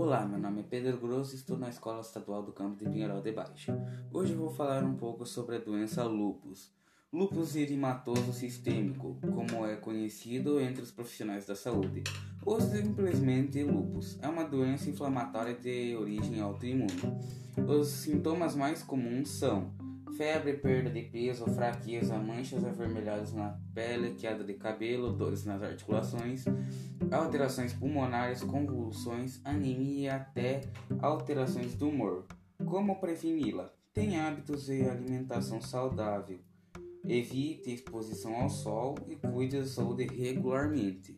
Olá, meu nome é Pedro Grosso e estou na Escola Estadual do Campo de Pinheiral de Baixo. Hoje vou falar um pouco sobre a doença lupus. Lupus erimatoso sistêmico, como é conhecido entre os profissionais da saúde, ou simplesmente lupus, é uma doença inflamatória de origem autoimune. Os sintomas mais comuns são febre, perda de peso, fraqueza, manchas avermelhadas na pele, queda de cabelo, dores nas articulações, alterações pulmonares, convulsões, anemia e até alterações do humor. Como preveni-la? Tenha hábitos de alimentação saudável. Evite exposição ao sol e cuide da saúde regularmente.